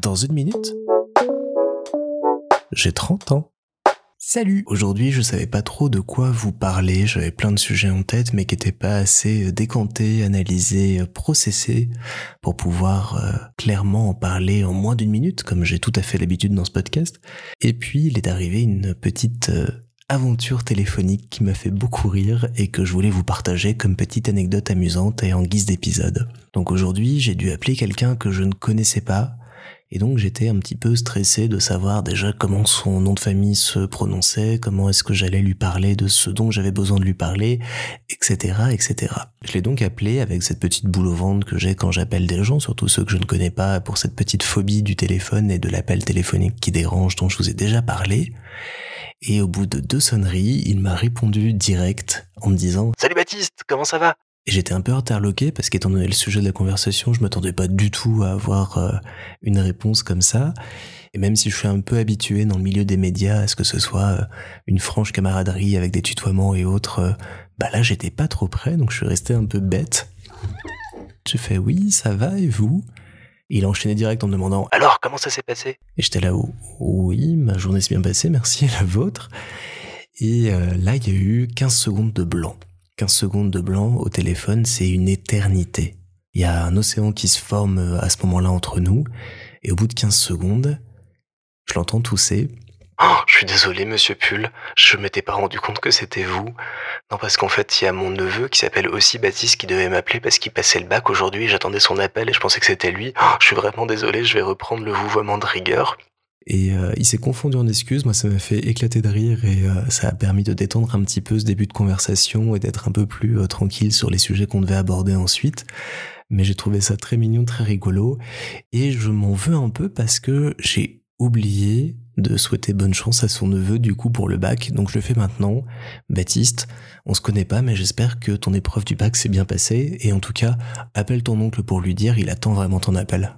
Dans une minute, j'ai 30 ans. Salut Aujourd'hui, je savais pas trop de quoi vous parler, j'avais plein de sujets en tête, mais qui étaient pas assez décantés, analysés, processés, pour pouvoir euh, clairement en parler en moins d'une minute, comme j'ai tout à fait l'habitude dans ce podcast. Et puis, il est arrivé une petite euh, aventure téléphonique qui m'a fait beaucoup rire et que je voulais vous partager comme petite anecdote amusante et en guise d'épisode. Donc aujourd'hui, j'ai dû appeler quelqu'un que je ne connaissais pas, et donc j'étais un petit peu stressé de savoir déjà comment son nom de famille se prononçait, comment est-ce que j'allais lui parler de ce dont j'avais besoin de lui parler, etc., etc. Je l'ai donc appelé avec cette petite boule au ventre que j'ai quand j'appelle des gens, surtout ceux que je ne connais pas, pour cette petite phobie du téléphone et de l'appel téléphonique qui dérange dont je vous ai déjà parlé. Et au bout de deux sonneries, il m'a répondu direct en me disant Salut Baptiste, comment ça va? Et j'étais un peu interloqué parce qu'étant donné le sujet de la conversation, je m'attendais pas du tout à avoir euh, une réponse comme ça. Et même si je suis un peu habitué dans le milieu des médias à ce que ce soit euh, une franche camaraderie avec des tutoiements et autres, euh, bah là j'étais pas trop prêt, donc je suis resté un peu bête. J'ai fait oui, ça va et vous? Il a enchaîné direct en me demandant Alors, comment ça s'est passé? Et j'étais là, oui, ma journée s'est bien passée, merci, la vôtre? Et là, il y a eu 15 secondes de blanc. 15 secondes de blanc au téléphone, c'est une éternité. Il y a un océan qui se forme euh, à ce moment-là entre nous, et au bout de 15 secondes, je l'entends tousser. Oh, je suis désolé, monsieur Pull, je m'étais pas rendu compte que c'était vous. Non, parce qu'en fait, il y a mon neveu qui s'appelle aussi Baptiste qui devait m'appeler parce qu'il passait le bac aujourd'hui, j'attendais son appel et je pensais que c'était lui. Oh, je suis vraiment désolé, je vais reprendre le vouvoiement de rigueur. Et euh, il s'est confondu en excuses, moi ça m'a fait éclater de rire et euh, ça a permis de détendre un petit peu ce début de conversation et d'être un peu plus euh, tranquille sur les sujets qu'on devait aborder ensuite. Mais j'ai trouvé ça très mignon, très rigolo et je m'en veux un peu parce que j'ai oublié souhaiter bonne chance à son neveu du coup pour le bac, donc je le fais maintenant. Baptiste, on se connaît pas mais j'espère que ton épreuve du bac s'est bien passée et en tout cas, appelle ton oncle pour lui dire, il attend vraiment ton appel.